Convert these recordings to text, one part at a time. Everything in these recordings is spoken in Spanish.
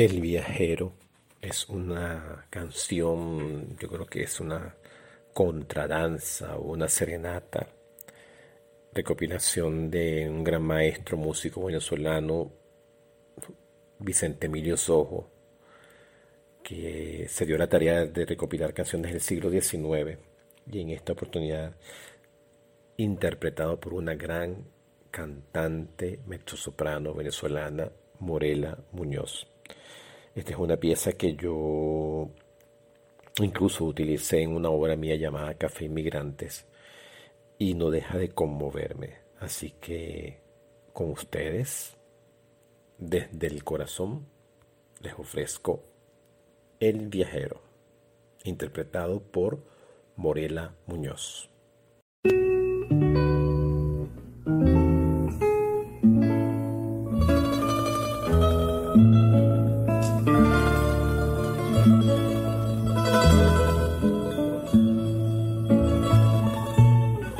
El viajero es una canción, yo creo que es una contradanza o una serenata, recopilación de un gran maestro músico venezolano, Vicente Emilio Sojo, que se dio la tarea de recopilar canciones del siglo XIX y en esta oportunidad interpretado por una gran cantante mezzosoprano venezolana, Morela Muñoz. Esta es una pieza que yo incluso utilicé en una obra mía llamada Café Inmigrantes y no deja de conmoverme. Así que con ustedes, desde el corazón, les ofrezco El viajero, interpretado por Morela Muñoz.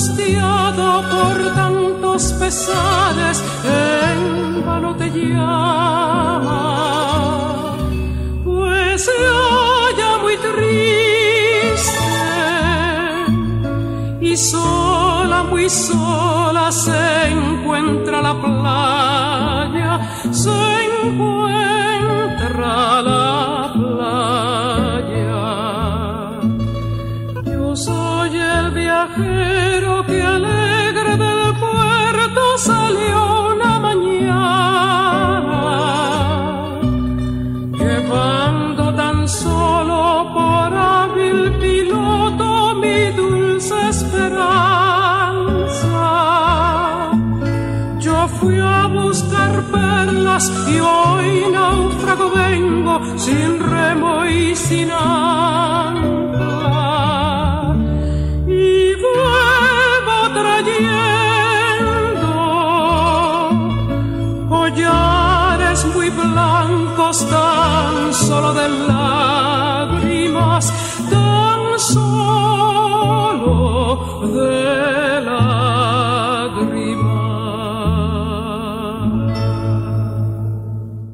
angustiado por tantos pesares en vano te llama, pues se halla muy triste y sola, muy sola se encuentra la playa, se encuentra que alegre del puerto salió una mañana, llevando tan solo por hábil piloto mi dulce esperanza. Yo fui a buscar perlas y hoy náufrago vengo sin remo y sin tan solo de lágrimas,